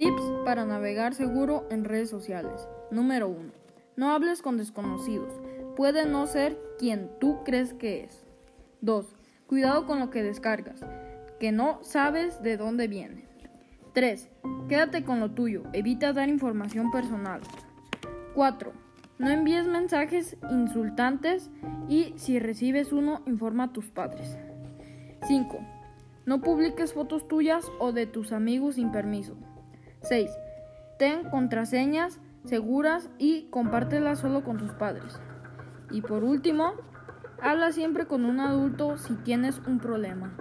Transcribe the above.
Tips para navegar seguro en redes sociales. Número 1. No hables con desconocidos. Puede no ser quien tú crees que es. 2. Cuidado con lo que descargas, que no sabes de dónde viene. 3. Quédate con lo tuyo. Evita dar información personal. 4. No envíes mensajes insultantes y si recibes uno, informa a tus padres. 5. No publiques fotos tuyas o de tus amigos sin permiso. 6. Ten contraseñas seguras y compártelas solo con tus padres. Y por último, habla siempre con un adulto si tienes un problema.